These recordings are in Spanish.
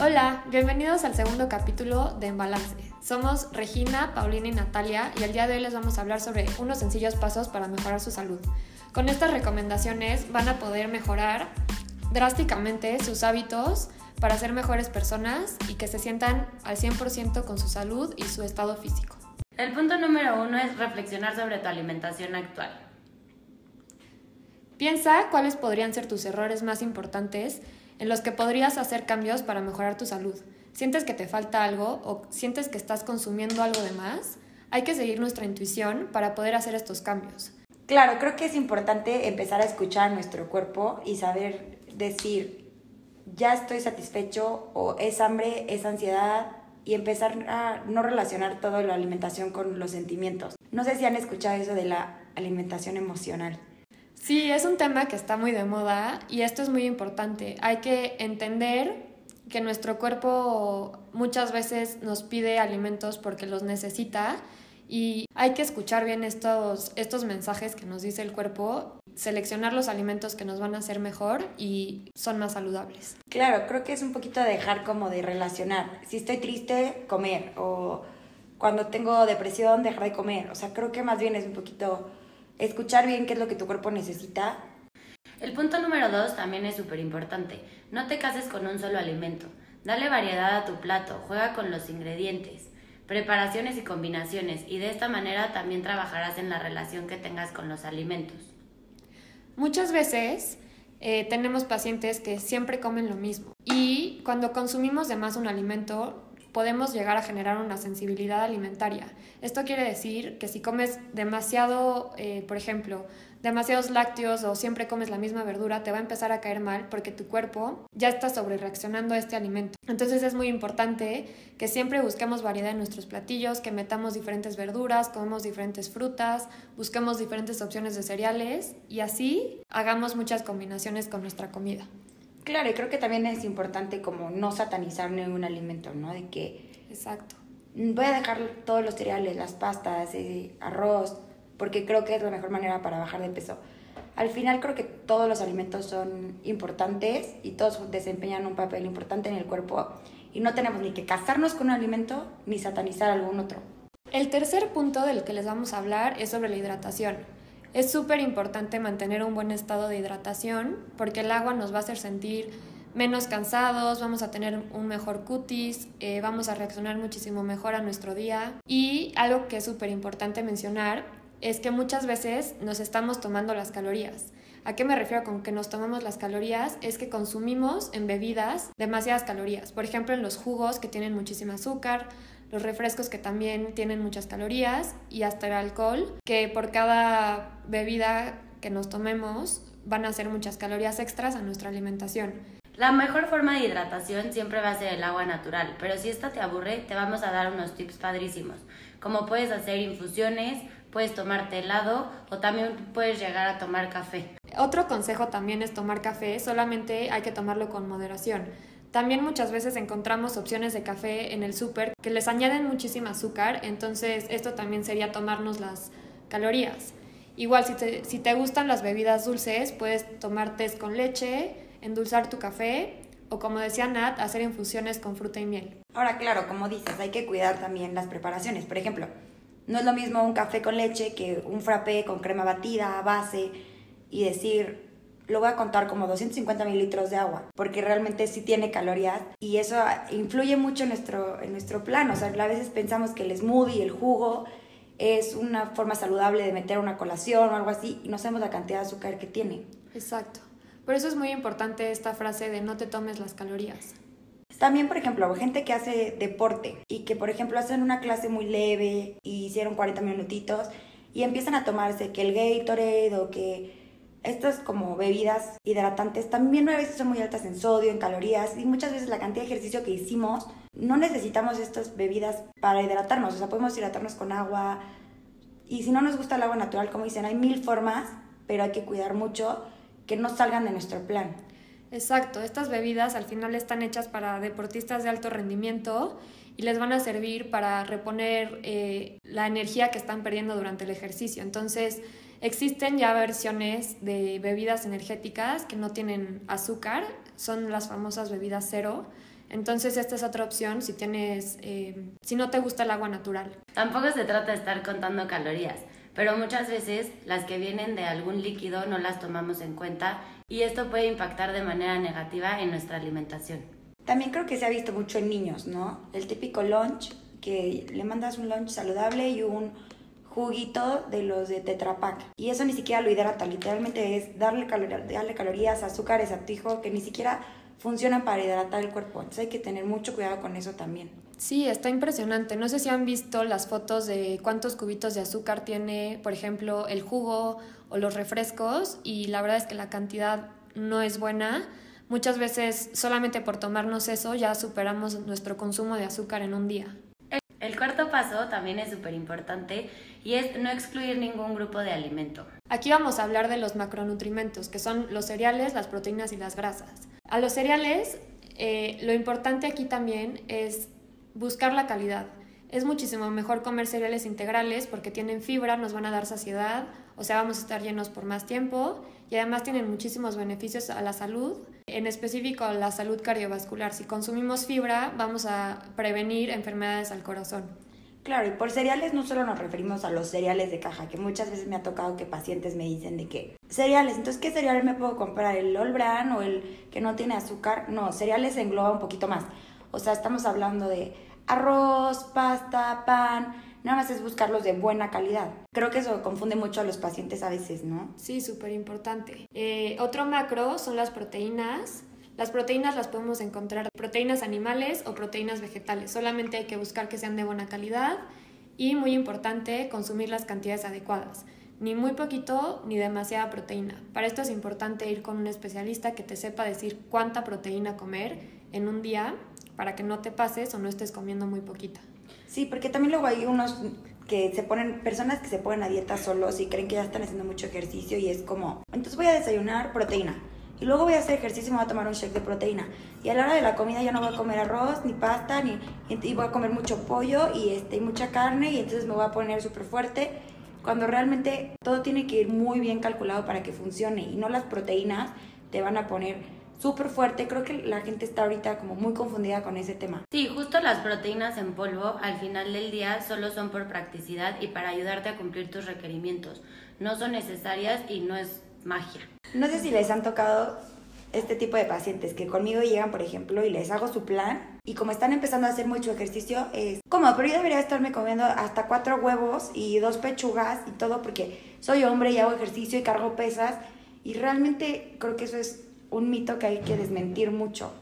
Hola, bienvenidos al segundo capítulo de Embalance. Somos Regina, Paulina y Natalia y el día de hoy les vamos a hablar sobre unos sencillos pasos para mejorar su salud. Con estas recomendaciones van a poder mejorar drásticamente sus hábitos para ser mejores personas y que se sientan al 100% con su salud y su estado físico. El punto número uno es reflexionar sobre tu alimentación actual. Piensa cuáles podrían ser tus errores más importantes en los que podrías hacer cambios para mejorar tu salud. ¿Sientes que te falta algo o sientes que estás consumiendo algo de más? Hay que seguir nuestra intuición para poder hacer estos cambios. Claro, creo que es importante empezar a escuchar nuestro cuerpo y saber decir, ya estoy satisfecho o es hambre, es ansiedad y empezar a no relacionar toda la alimentación con los sentimientos. No sé si han escuchado eso de la alimentación emocional. Sí, es un tema que está muy de moda y esto es muy importante. Hay que entender que nuestro cuerpo muchas veces nos pide alimentos porque los necesita y hay que escuchar bien estos, estos mensajes que nos dice el cuerpo, seleccionar los alimentos que nos van a hacer mejor y son más saludables. Claro, creo que es un poquito dejar como de relacionar. Si estoy triste, comer o cuando tengo depresión, dejar de comer. O sea, creo que más bien es un poquito escuchar bien qué es lo que tu cuerpo necesita. El punto número dos también es súper importante. No te cases con un solo alimento. Dale variedad a tu plato, juega con los ingredientes, preparaciones y combinaciones y de esta manera también trabajarás en la relación que tengas con los alimentos. Muchas veces eh, tenemos pacientes que siempre comen lo mismo y cuando consumimos de más un alimento podemos llegar a generar una sensibilidad alimentaria. Esto quiere decir que si comes demasiado, eh, por ejemplo, demasiados lácteos o siempre comes la misma verdura, te va a empezar a caer mal porque tu cuerpo ya está sobre reaccionando a este alimento. Entonces es muy importante que siempre busquemos variedad en nuestros platillos, que metamos diferentes verduras, comemos diferentes frutas, busquemos diferentes opciones de cereales y así hagamos muchas combinaciones con nuestra comida. Claro, y creo que también es importante como no satanizar ningún alimento, ¿no? De que... Exacto. Voy a dejar todos los cereales, las pastas, el arroz, porque creo que es la mejor manera para bajar de peso. Al final creo que todos los alimentos son importantes y todos desempeñan un papel importante en el cuerpo y no tenemos ni que casarnos con un alimento ni satanizar algún otro. El tercer punto del que les vamos a hablar es sobre la hidratación. Es súper importante mantener un buen estado de hidratación porque el agua nos va a hacer sentir menos cansados, vamos a tener un mejor cutis, eh, vamos a reaccionar muchísimo mejor a nuestro día. Y algo que es súper importante mencionar es que muchas veces nos estamos tomando las calorías. ¿A qué me refiero con que nos tomamos las calorías? Es que consumimos en bebidas demasiadas calorías. Por ejemplo, en los jugos que tienen muchísima azúcar, los refrescos que también tienen muchas calorías y hasta el alcohol, que por cada bebida que nos tomemos van a ser muchas calorías extras a nuestra alimentación. La mejor forma de hidratación siempre va a ser el agua natural, pero si esta te aburre, te vamos a dar unos tips padrísimos, como puedes hacer infusiones, puedes tomarte helado o también puedes llegar a tomar café. Otro consejo también es tomar café, solamente hay que tomarlo con moderación. También muchas veces encontramos opciones de café en el súper que les añaden muchísimo azúcar, entonces esto también sería tomarnos las calorías. Igual si te, si te gustan las bebidas dulces, puedes tomar té con leche, endulzar tu café o como decía Nat, hacer infusiones con fruta y miel. Ahora, claro, como dices, hay que cuidar también las preparaciones. Por ejemplo, no es lo mismo un café con leche que un frappé con crema batida, base y decir, lo voy a contar como 250 mililitros de agua, porque realmente sí tiene calorías y eso influye mucho en nuestro, en nuestro plan. O sea, a veces pensamos que el smoothie, el jugo, es una forma saludable de meter una colación o algo así y no sabemos la cantidad de azúcar que tiene. Exacto. Por eso es muy importante esta frase de no te tomes las calorías. También, por ejemplo, gente que hace deporte y que, por ejemplo, hacen una clase muy leve y hicieron 40 minutitos y empiezan a tomarse que el Gatorade o que estas como bebidas hidratantes también a veces son muy altas en sodio, en calorías y muchas veces la cantidad de ejercicio que hicimos no necesitamos estas bebidas para hidratarnos, o sea, podemos hidratarnos con agua y si no nos gusta el agua natural, como dicen, hay mil formas, pero hay que cuidar mucho que no salgan de nuestro plan. Exacto, estas bebidas al final están hechas para deportistas de alto rendimiento y les van a servir para reponer eh, la energía que están perdiendo durante el ejercicio. Entonces, Existen ya versiones de bebidas energéticas que no tienen azúcar, son las famosas bebidas cero, Entonces esta es otra opción si tienes, eh, si no te gusta el agua natural. Tampoco se trata de estar contando calorías, pero muchas veces las que vienen de algún líquido no las tomamos en cuenta y esto puede impactar de manera negativa en nuestra alimentación. También creo que se ha visto mucho en niños, ¿no? El típico lunch, que le mandas un lunch saludable y un juguito de los de Tetra Pak. Y eso ni siquiera lo hidrata, literalmente es darle, darle calorías, azúcares, atijo, que ni siquiera funcionan para hidratar el cuerpo. Entonces hay que tener mucho cuidado con eso también. Sí, está impresionante. No sé si han visto las fotos de cuántos cubitos de azúcar tiene, por ejemplo, el jugo o los refrescos y la verdad es que la cantidad no es buena. Muchas veces solamente por tomarnos eso ya superamos nuestro consumo de azúcar en un día. El cuarto paso también es súper importante y es no excluir ningún grupo de alimento. Aquí vamos a hablar de los macronutrimentos, que son los cereales, las proteínas y las grasas. A los cereales, eh, lo importante aquí también es buscar la calidad. Es muchísimo mejor comer cereales integrales porque tienen fibra, nos van a dar saciedad, o sea, vamos a estar llenos por más tiempo y además tienen muchísimos beneficios a la salud, en específico a la salud cardiovascular. Si consumimos fibra, vamos a prevenir enfermedades al corazón. Claro, y por cereales no solo nos referimos a los cereales de caja, que muchas veces me ha tocado que pacientes me dicen de que cereales, entonces ¿qué cereal me puedo comprar? ¿El All Bran o el que no tiene azúcar? No, cereales engloba un poquito más. O sea, estamos hablando de arroz, pasta, pan, nada más es buscarlos de buena calidad. Creo que eso confunde mucho a los pacientes a veces, ¿no? Sí, súper importante. Eh, otro macro son las proteínas. Las proteínas las podemos encontrar proteínas animales o proteínas vegetales. Solamente hay que buscar que sean de buena calidad y muy importante consumir las cantidades adecuadas. Ni muy poquito ni demasiada proteína. Para esto es importante ir con un especialista que te sepa decir cuánta proteína comer en un día para que no te pases o no estés comiendo muy poquita. Sí, porque también luego hay unos que se ponen, personas que se ponen a dieta solos y creen que ya están haciendo mucho ejercicio y es como, entonces voy a desayunar proteína y luego voy a hacer ejercicio y me voy a tomar un shake de proteína. Y a la hora de la comida ya no voy a comer arroz, ni pasta, ni y voy a comer mucho pollo y, este, y mucha carne y entonces me voy a poner súper fuerte. Cuando realmente todo tiene que ir muy bien calculado para que funcione y no las proteínas te van a poner súper fuerte. Creo que la gente está ahorita como muy confundida con ese tema. Sí, justo las proteínas en polvo al final del día solo son por practicidad y para ayudarte a cumplir tus requerimientos. No son necesarias y no es magia. No sé si les han tocado este tipo de pacientes que conmigo llegan, por ejemplo, y les hago su plan y como están empezando a hacer mucho ejercicio, es como, pero yo debería estarme comiendo hasta cuatro huevos y dos pechugas y todo porque soy hombre y hago ejercicio y cargo pesas y realmente creo que eso es un mito que hay que desmentir mucho.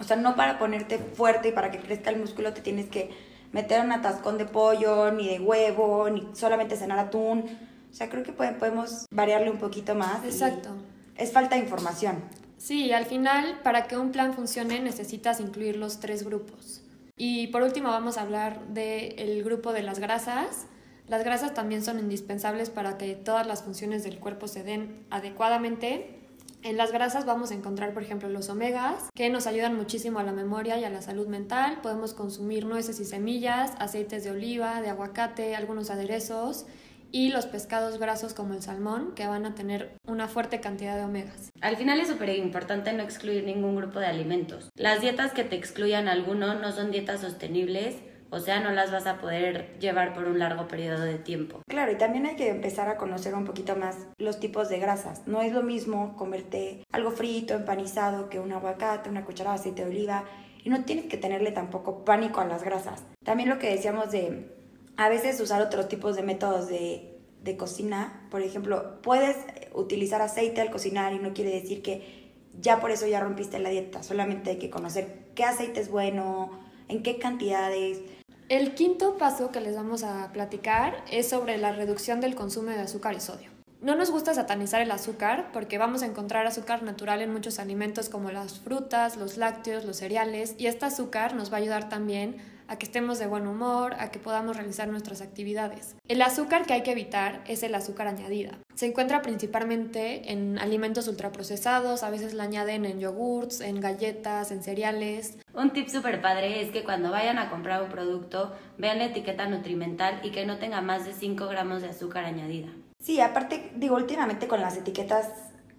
O sea, no para ponerte fuerte y para que crezca el músculo te tienes que meter un atascón de pollo, ni de huevo, ni solamente cenar atún. O sea, creo que podemos variarle un poquito más. Exacto. Es falta de información. Sí, al final, para que un plan funcione necesitas incluir los tres grupos. Y por último vamos a hablar del grupo de las grasas. Las grasas también son indispensables para que todas las funciones del cuerpo se den adecuadamente en las grasas vamos a encontrar, por ejemplo, los omegas, que nos ayudan muchísimo a la memoria y a la salud mental. Podemos consumir nueces y semillas, aceites de oliva, de aguacate, algunos aderezos y los pescados grasos como el salmón, que van a tener una fuerte cantidad de omegas. Al final es súper importante no excluir ningún grupo de alimentos. Las dietas que te excluyan alguno no son dietas sostenibles o sea, no las vas a poder llevar por un largo periodo de tiempo. Claro, y también hay que empezar a conocer un poquito más los tipos de grasas. No es lo mismo comerte algo frito, empanizado, que un aguacate, una cucharada de aceite de oliva. Y no tienes que tenerle tampoco pánico a las grasas. También lo que decíamos de a veces usar otros tipos de métodos de, de cocina. Por ejemplo, puedes utilizar aceite al cocinar y no quiere decir que ya por eso ya rompiste la dieta. Solamente hay que conocer qué aceite es bueno, en qué cantidades. El quinto paso que les vamos a platicar es sobre la reducción del consumo de azúcar y sodio. No nos gusta satanizar el azúcar porque vamos a encontrar azúcar natural en muchos alimentos como las frutas, los lácteos, los cereales y este azúcar nos va a ayudar también a que estemos de buen humor, a que podamos realizar nuestras actividades. El azúcar que hay que evitar es el azúcar añadida. Se encuentra principalmente en alimentos ultraprocesados, a veces la añaden en yogurts, en galletas, en cereales. Un tip súper padre es que cuando vayan a comprar un producto vean la etiqueta nutrimental y que no tenga más de 5 gramos de azúcar añadida. Sí, aparte, digo, últimamente con las etiquetas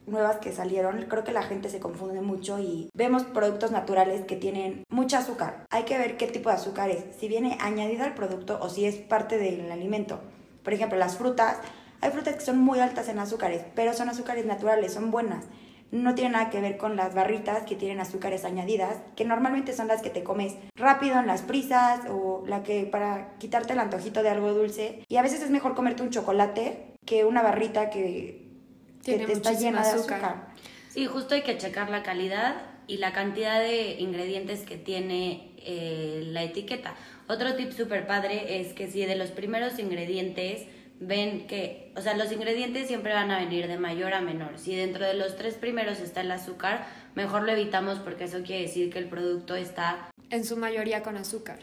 nuevas que salieron, creo que la gente se confunde mucho y vemos productos naturales que tienen mucha azúcar. Hay que ver qué tipo de azúcar es, si viene añadida al producto o si es parte del alimento. Por ejemplo, las frutas, hay frutas que son muy altas en azúcares, pero son azúcares naturales, son buenas. No tiene nada que ver con las barritas que tienen azúcares añadidas, que normalmente son las que te comes rápido en las prisas o la que para quitarte el antojito de algo dulce. Y a veces es mejor comerte un chocolate que una barrita que que te está llena de azúcar. Sí, justo hay que checar la calidad y la cantidad de ingredientes que tiene eh, la etiqueta. Otro tip súper padre es que si de los primeros ingredientes ven que, o sea, los ingredientes siempre van a venir de mayor a menor. Si dentro de los tres primeros está el azúcar, mejor lo evitamos porque eso quiere decir que el producto está... En su mayoría con azúcar.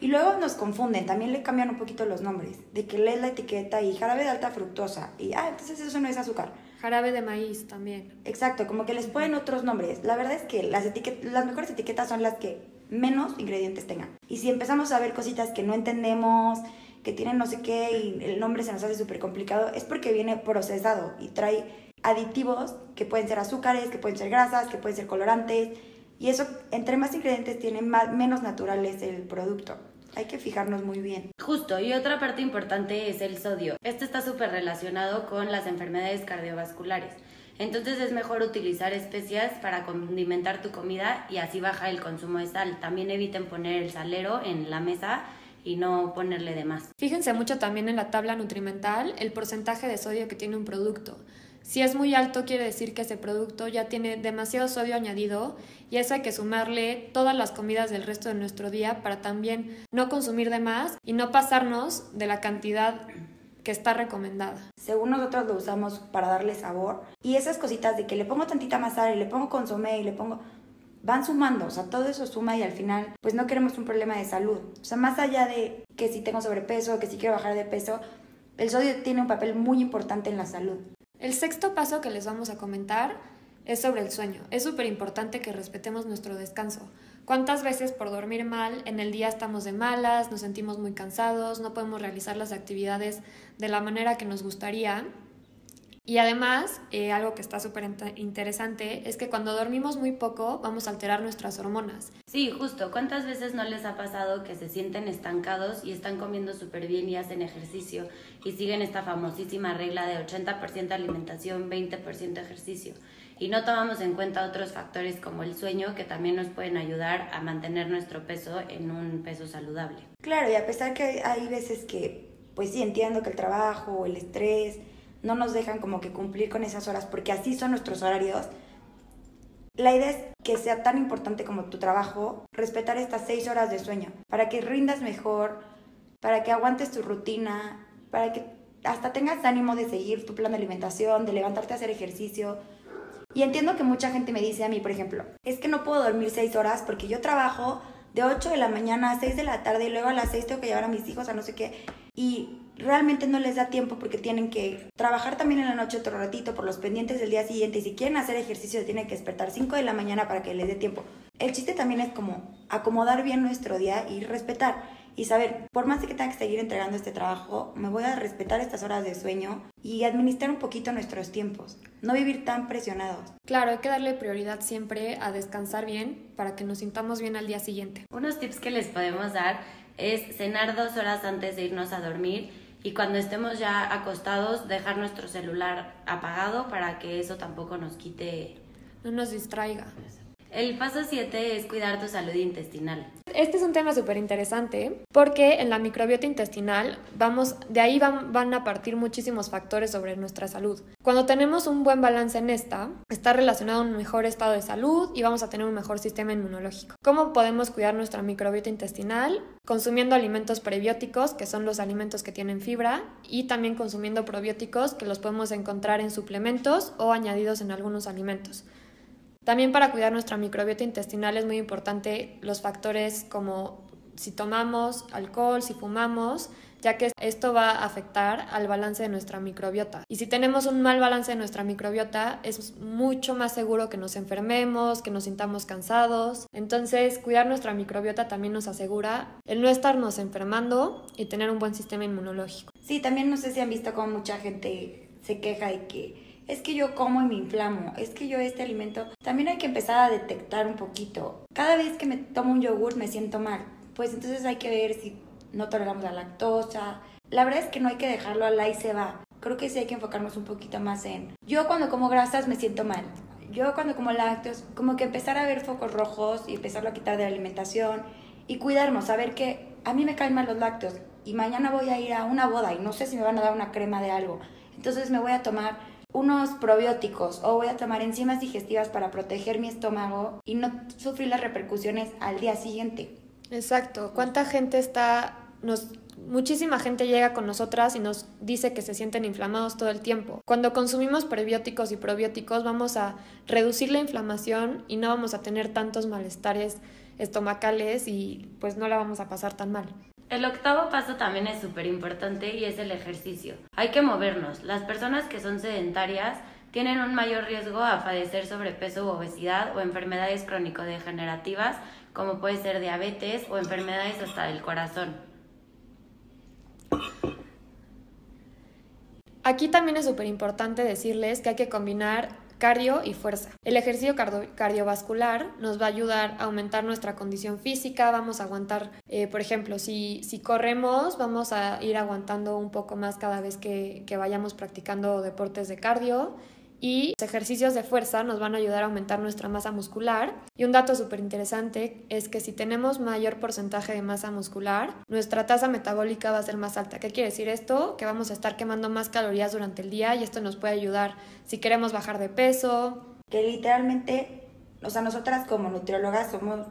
Y luego nos confunden, también le cambian un poquito los nombres, de que lees la etiqueta y jarabe de alta fructosa, y ah, entonces eso no es azúcar. Jarabe de maíz también. Exacto, como que les ponen otros nombres. La verdad es que las, las mejores etiquetas son las que menos ingredientes tengan. Y si empezamos a ver cositas que no entendemos, que tienen no sé qué y el nombre se nos hace súper complicado, es porque viene procesado y trae aditivos que pueden ser azúcares, que pueden ser grasas, que pueden ser colorantes. Y eso, entre más ingredientes tienen, más, menos natural es el producto hay que fijarnos muy bien. Justo, y otra parte importante es el sodio. Este está súper relacionado con las enfermedades cardiovasculares. Entonces es mejor utilizar especias para condimentar tu comida y así baja el consumo de sal. También eviten poner el salero en la mesa y no ponerle de más. Fíjense mucho también en la tabla nutrimental el porcentaje de sodio que tiene un producto. Si es muy alto, quiere decir que ese producto ya tiene demasiado sodio añadido y eso hay que sumarle todas las comidas del resto de nuestro día para también no consumir de más y no pasarnos de la cantidad que está recomendada. Según nosotros lo usamos para darle sabor y esas cositas de que le pongo tantita más sal y le pongo consomé y le pongo van sumando, o sea, todo eso suma y al final pues no queremos un problema de salud. O sea, más allá de que si tengo sobrepeso, que si quiero bajar de peso, el sodio tiene un papel muy importante en la salud. El sexto paso que les vamos a comentar es sobre el sueño. Es súper importante que respetemos nuestro descanso. ¿Cuántas veces por dormir mal en el día estamos de malas, nos sentimos muy cansados, no podemos realizar las actividades de la manera que nos gustaría? Y además, eh, algo que está súper interesante es que cuando dormimos muy poco vamos a alterar nuestras hormonas. Sí, justo. ¿Cuántas veces no les ha pasado que se sienten estancados y están comiendo súper bien y hacen ejercicio y siguen esta famosísima regla de 80% alimentación, 20% ejercicio? Y no tomamos en cuenta otros factores como el sueño que también nos pueden ayudar a mantener nuestro peso en un peso saludable. Claro, y a pesar que hay veces que, pues sí, entiendo que el trabajo, el estrés, no nos dejan como que cumplir con esas horas, porque así son nuestros horarios. La idea es que sea tan importante como tu trabajo, respetar estas seis horas de sueño, para que rindas mejor, para que aguantes tu rutina, para que hasta tengas ánimo de seguir tu plan de alimentación, de levantarte a hacer ejercicio. Y entiendo que mucha gente me dice a mí, por ejemplo, es que no puedo dormir seis horas porque yo trabajo de 8 de la mañana a 6 de la tarde y luego a las 6 tengo que llevar a mis hijos a no sé qué. Y realmente no les da tiempo porque tienen que trabajar también en la noche otro ratito por los pendientes del día siguiente y si quieren hacer ejercicio tienen que despertar 5 de la mañana para que les dé tiempo. El chiste también es como acomodar bien nuestro día y respetar y saber, por más que tenga que seguir entregando este trabajo, me voy a respetar estas horas de sueño y administrar un poquito nuestros tiempos, no vivir tan presionados. Claro, hay que darle prioridad siempre a descansar bien para que nos sintamos bien al día siguiente. Unos tips que les podemos dar es cenar dos horas antes de irnos a dormir y cuando estemos ya acostados dejar nuestro celular apagado para que eso tampoco nos quite... No nos distraiga. El paso 7 es cuidar tu salud intestinal. Este es un tema súper interesante porque en la microbiota intestinal vamos, de ahí van, van, a partir muchísimos factores sobre nuestra salud. Cuando tenemos un buen balance en esta, está relacionado a un mejor estado de salud y vamos a tener un mejor sistema inmunológico. ¿Cómo podemos cuidar nuestra microbiota intestinal? Consumiendo alimentos prebióticos, que son los alimentos que tienen fibra, y también consumiendo probióticos, que los podemos encontrar en suplementos o añadidos en algunos alimentos. También para cuidar nuestra microbiota intestinal es muy importante los factores como si tomamos alcohol, si fumamos, ya que esto va a afectar al balance de nuestra microbiota. Y si tenemos un mal balance de nuestra microbiota, es mucho más seguro que nos enfermemos, que nos sintamos cansados. Entonces, cuidar nuestra microbiota también nos asegura el no estarnos enfermando y tener un buen sistema inmunológico. Sí, también no sé si han visto cómo mucha gente se queja de que es que yo como y me inflamo, es que yo este alimento, también hay que empezar a detectar un poquito. Cada vez que me tomo un yogur me siento mal, pues entonces hay que ver si no toleramos la lactosa. La verdad es que no hay que dejarlo al y se va. Creo que sí hay que enfocarnos un poquito más en... Yo cuando como grasas me siento mal. Yo cuando como lácteos, como que empezar a ver focos rojos y empezarlo a quitar de la alimentación y cuidarnos, saber que a mí me caen mal los lácteos y mañana voy a ir a una boda y no sé si me van a dar una crema de algo. Entonces me voy a tomar unos probióticos o voy a tomar enzimas digestivas para proteger mi estómago y no sufrir las repercusiones al día siguiente. Exacto. ¿Cuánta gente está nos muchísima gente llega con nosotras y nos dice que se sienten inflamados todo el tiempo. Cuando consumimos prebióticos y probióticos vamos a reducir la inflamación y no vamos a tener tantos malestares estomacales y pues no la vamos a pasar tan mal. El octavo paso también es súper importante y es el ejercicio. Hay que movernos. Las personas que son sedentarias tienen un mayor riesgo a padecer sobrepeso u obesidad o enfermedades crónico-degenerativas como puede ser diabetes o enfermedades hasta del corazón. Aquí también es súper importante decirles que hay que combinar cardio y fuerza. El ejercicio cardiovascular nos va a ayudar a aumentar nuestra condición física, vamos a aguantar, eh, por ejemplo, si, si corremos, vamos a ir aguantando un poco más cada vez que, que vayamos practicando deportes de cardio y los ejercicios de fuerza nos van a ayudar a aumentar nuestra masa muscular. Y un dato súper interesante es que si tenemos mayor porcentaje de masa muscular, nuestra tasa metabólica va a ser más alta. ¿Qué quiere decir esto? Que vamos a estar quemando más calorías durante el día y esto nos puede ayudar si queremos bajar de peso. Que literalmente, o sea, nosotras como nutriólogas somos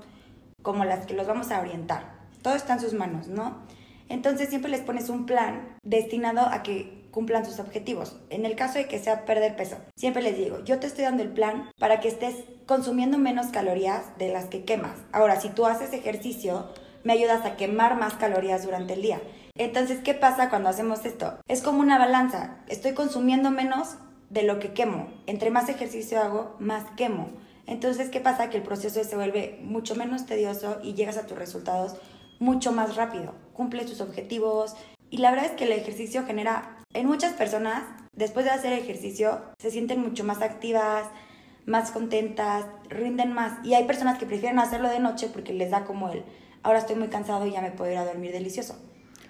como las que los vamos a orientar. Todo está en sus manos, ¿no? Entonces siempre les pones un plan destinado a que cumplan sus objetivos. En el caso de que sea perder peso, siempre les digo, yo te estoy dando el plan para que estés consumiendo menos calorías de las que quemas. Ahora, si tú haces ejercicio, me ayudas a quemar más calorías durante el día. Entonces, ¿qué pasa cuando hacemos esto? Es como una balanza. Estoy consumiendo menos de lo que quemo. Entre más ejercicio hago, más quemo. Entonces, ¿qué pasa? Que el proceso se vuelve mucho menos tedioso y llegas a tus resultados mucho más rápido. Cumples tus objetivos. Y la verdad es que el ejercicio genera en muchas personas, después de hacer ejercicio, se sienten mucho más activas, más contentas, rinden más. Y hay personas que prefieren hacerlo de noche porque les da como el, ahora estoy muy cansado y ya me puedo ir a dormir delicioso.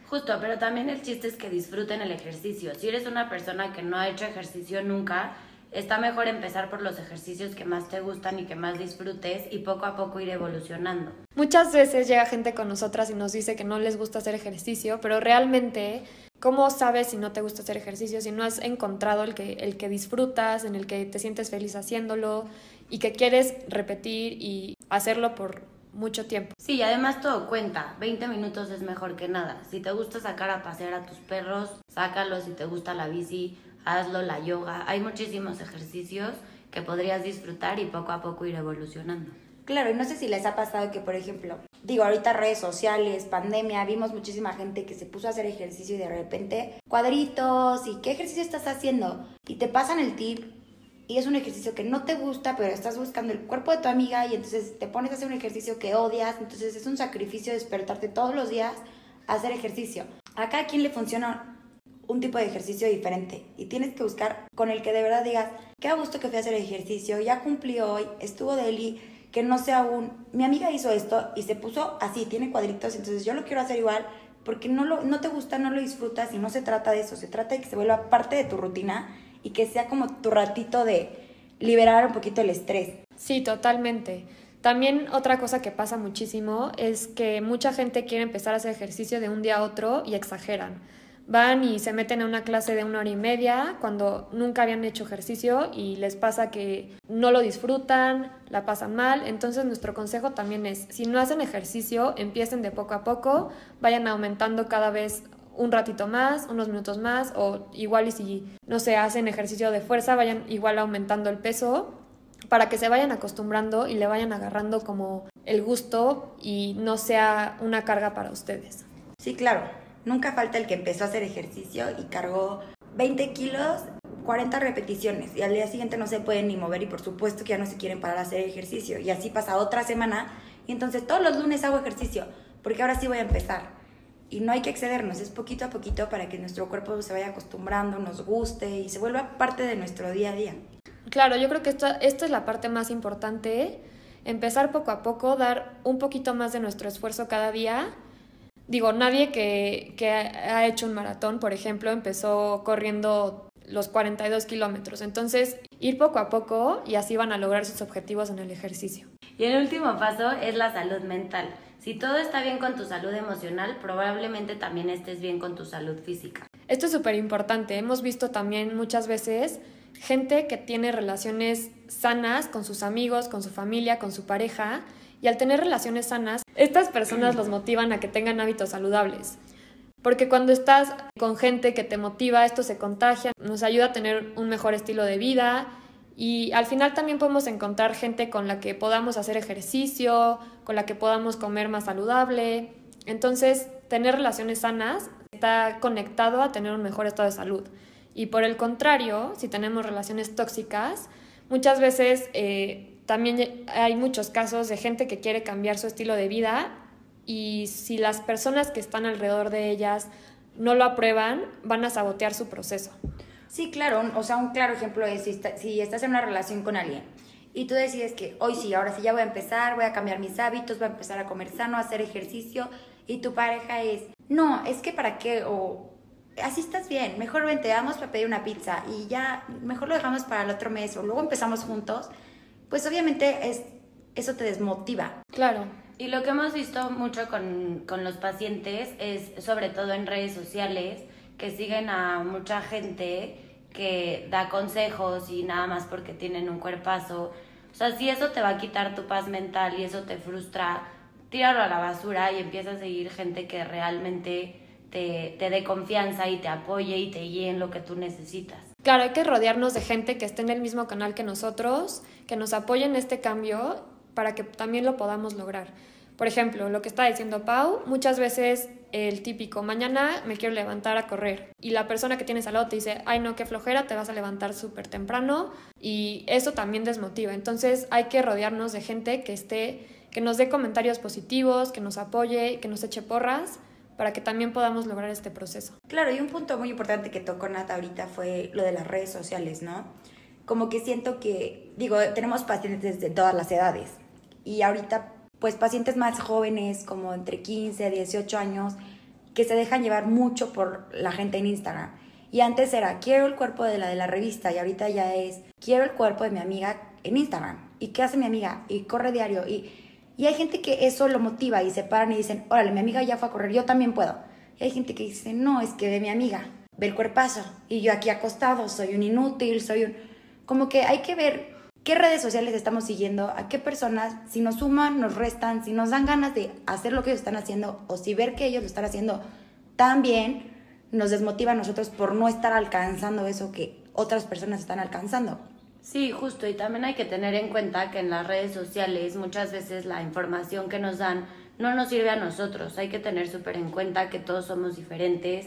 Justo, pero también el chiste es que disfruten el ejercicio. Si eres una persona que no ha hecho ejercicio nunca, está mejor empezar por los ejercicios que más te gustan y que más disfrutes y poco a poco ir evolucionando. Muchas veces llega gente con nosotras y nos dice que no les gusta hacer ejercicio, pero realmente ¿Cómo sabes si no te gusta hacer ejercicio, si no has encontrado el que, el que disfrutas, en el que te sientes feliz haciéndolo y que quieres repetir y hacerlo por mucho tiempo? Sí, además todo cuenta. 20 minutos es mejor que nada. Si te gusta sacar a pasear a tus perros, sácalos. Si te gusta la bici, hazlo, la yoga. Hay muchísimos ejercicios que podrías disfrutar y poco a poco ir evolucionando. Claro, y no sé si les ha pasado que, por ejemplo, digo, ahorita redes sociales, pandemia, vimos muchísima gente que se puso a hacer ejercicio y de repente cuadritos y qué ejercicio estás haciendo y te pasan el tip y es un ejercicio que no te gusta, pero estás buscando el cuerpo de tu amiga y entonces te pones a hacer un ejercicio que odias, entonces es un sacrificio despertarte todos los días a hacer ejercicio. A cada quien le funciona un tipo de ejercicio diferente y tienes que buscar con el que de verdad digas, qué gusto que fui a hacer ejercicio, ya cumplí hoy, estuvo deli que no sea un, mi amiga hizo esto y se puso así, tiene cuadritos, entonces yo lo quiero hacer igual, porque no, lo, no te gusta, no lo disfrutas y no se trata de eso, se trata de que se vuelva parte de tu rutina y que sea como tu ratito de liberar un poquito el estrés. Sí, totalmente. También otra cosa que pasa muchísimo es que mucha gente quiere empezar a hacer ejercicio de un día a otro y exageran van y se meten a una clase de una hora y media cuando nunca habían hecho ejercicio y les pasa que no lo disfrutan, la pasan mal. Entonces nuestro consejo también es, si no hacen ejercicio, empiecen de poco a poco, vayan aumentando cada vez un ratito más, unos minutos más, o igual y si no se hacen ejercicio de fuerza, vayan igual aumentando el peso para que se vayan acostumbrando y le vayan agarrando como el gusto y no sea una carga para ustedes. Sí, claro. Nunca falta el que empezó a hacer ejercicio y cargó 20 kilos, 40 repeticiones y al día siguiente no se pueden ni mover y por supuesto que ya no se quieren parar a hacer ejercicio. Y así pasa otra semana y entonces todos los lunes hago ejercicio porque ahora sí voy a empezar. y no hay que excedernos, es poquito a poquito para que nuestro cuerpo se vaya acostumbrando, nos guste y se vuelva parte de nuestro día a día. Claro, yo creo que esta, esta es la parte más importante, empezar poco a poco, dar un poquito más de nuestro esfuerzo cada día. Digo, nadie que, que ha hecho un maratón, por ejemplo, empezó corriendo los 42 kilómetros. Entonces, ir poco a poco y así van a lograr sus objetivos en el ejercicio. Y el último paso es la salud mental. Si todo está bien con tu salud emocional, probablemente también estés bien con tu salud física. Esto es súper importante. Hemos visto también muchas veces gente que tiene relaciones sanas con sus amigos, con su familia, con su pareja, y al tener relaciones sanas, estas personas los motivan a que tengan hábitos saludables. Porque cuando estás con gente que te motiva, esto se contagia, nos ayuda a tener un mejor estilo de vida y al final también podemos encontrar gente con la que podamos hacer ejercicio, con la que podamos comer más saludable. Entonces, tener relaciones sanas está conectado a tener un mejor estado de salud. Y por el contrario, si tenemos relaciones tóxicas, muchas veces eh, también hay muchos casos de gente que quiere cambiar su estilo de vida y si las personas que están alrededor de ellas no lo aprueban, van a sabotear su proceso. Sí, claro, o sea, un claro ejemplo es si, estás en una relación con alguien y tú decides que hoy sí, ahora sí ya voy a empezar, voy a cambiar mis hábitos, voy a empezar a comer sano, a hacer ejercicio y tu pareja es, no, es que para qué o así estás bien, mejor vente, vamos para pedir una pizza y ya, mejor lo dejamos para el otro mes o luego empezamos juntos, pues obviamente es, eso te desmotiva. Claro. Y lo que hemos visto mucho con, con los pacientes es, sobre todo en redes sociales, que siguen a mucha gente que da consejos y nada más porque tienen un cuerpazo. O sea, si eso te va a quitar tu paz mental y eso te frustra, tíralo a la basura y empieza a seguir gente que realmente te, te dé confianza y te apoye y te guíe en lo que tú necesitas. Claro, hay que rodearnos de gente que esté en el mismo canal que nosotros, que nos apoye en este cambio para que también lo podamos lograr. Por ejemplo, lo que está diciendo Pau, muchas veces el típico, mañana me quiero levantar a correr y la persona que tienes al lado te dice, ay no, qué flojera, te vas a levantar súper temprano y eso también desmotiva. Entonces hay que rodearnos de gente que esté, que nos dé comentarios positivos, que nos apoye, que nos eche porras para que también podamos lograr este proceso. Claro, y un punto muy importante que tocó Nata ahorita fue lo de las redes sociales, ¿no? Como que siento que, digo, tenemos pacientes de todas las edades y ahorita pues pacientes más jóvenes, como entre 15 a 18 años, que se dejan llevar mucho por la gente en Instagram. Y antes era, quiero el cuerpo de la de la revista y ahorita ya es, quiero el cuerpo de mi amiga en Instagram. ¿Y qué hace mi amiga? Y corre diario. Y, y hay gente que eso lo motiva y se paran y dicen, órale, mi amiga ya fue a correr, yo también puedo. Y hay gente que dice, no, es que de mi amiga, ve el cuerpazo. Y yo aquí acostado, soy un inútil, soy un... Como que hay que ver qué redes sociales estamos siguiendo, a qué personas, si nos suman, nos restan, si nos dan ganas de hacer lo que ellos están haciendo o si ver que ellos lo están haciendo tan bien, nos desmotiva a nosotros por no estar alcanzando eso que otras personas están alcanzando. Sí, justo, y también hay que tener en cuenta que en las redes sociales muchas veces la información que nos dan no nos sirve a nosotros, hay que tener súper en cuenta que todos somos diferentes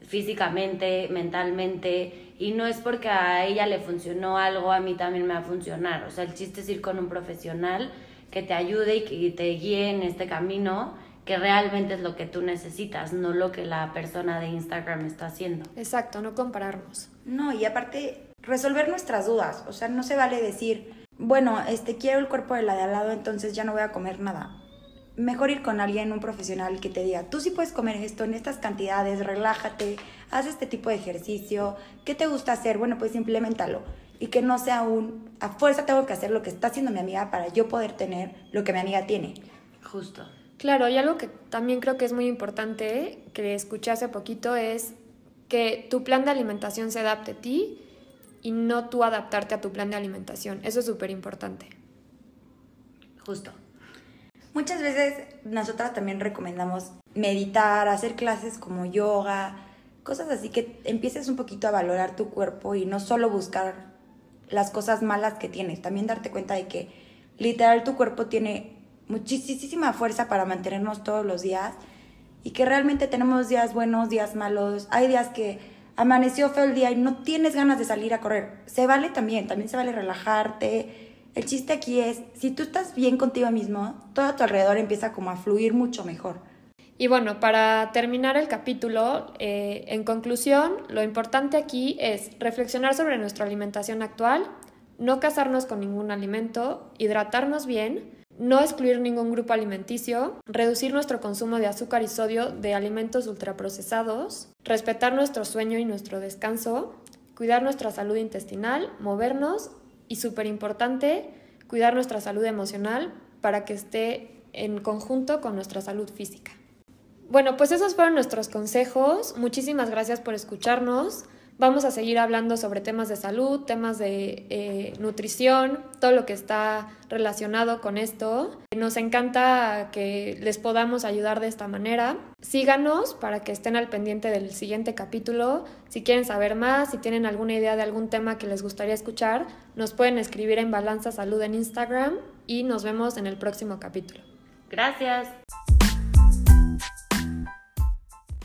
físicamente, mentalmente, y no es porque a ella le funcionó algo, a mí también me va a funcionar. O sea, el chiste es ir con un profesional que te ayude y que te guíe en este camino que realmente es lo que tú necesitas, no lo que la persona de Instagram está haciendo. Exacto, no compararnos. No, y aparte, resolver nuestras dudas. O sea, no se vale decir, bueno, este quiero el cuerpo de la de al lado, entonces ya no voy a comer nada mejor ir con alguien, un profesional que te diga, tú sí puedes comer esto en estas cantidades, relájate, haz este tipo de ejercicio, ¿qué te gusta hacer? Bueno, pues implementalo. Y que no sea un, a fuerza tengo que hacer lo que está haciendo mi amiga para yo poder tener lo que mi amiga tiene. Justo. Claro, y algo que también creo que es muy importante, que escuché hace poquito, es que tu plan de alimentación se adapte a ti y no tú adaptarte a tu plan de alimentación. Eso es súper importante. Justo. Muchas veces nosotras también recomendamos meditar, hacer clases como yoga, cosas así que empieces un poquito a valorar tu cuerpo y no solo buscar las cosas malas que tienes, también darte cuenta de que literal tu cuerpo tiene muchísima fuerza para mantenernos todos los días y que realmente tenemos días buenos, días malos, hay días que amaneció feo el día y no tienes ganas de salir a correr. Se vale también, también se vale relajarte, el chiste aquí es, si tú estás bien contigo mismo, todo a tu alrededor empieza como a fluir mucho mejor. Y bueno, para terminar el capítulo, eh, en conclusión, lo importante aquí es reflexionar sobre nuestra alimentación actual, no casarnos con ningún alimento, hidratarnos bien, no excluir ningún grupo alimenticio, reducir nuestro consumo de azúcar y sodio de alimentos ultraprocesados, respetar nuestro sueño y nuestro descanso, cuidar nuestra salud intestinal, movernos y, súper importante, cuidar nuestra salud emocional para que esté en conjunto con nuestra salud física. Bueno, pues esos fueron nuestros consejos. Muchísimas gracias por escucharnos. Vamos a seguir hablando sobre temas de salud, temas de eh, nutrición, todo lo que está relacionado con esto. Nos encanta que les podamos ayudar de esta manera. Síganos para que estén al pendiente del siguiente capítulo. Si quieren saber más, si tienen alguna idea de algún tema que les gustaría escuchar, nos pueden escribir en Balanza Salud en Instagram y nos vemos en el próximo capítulo. Gracias.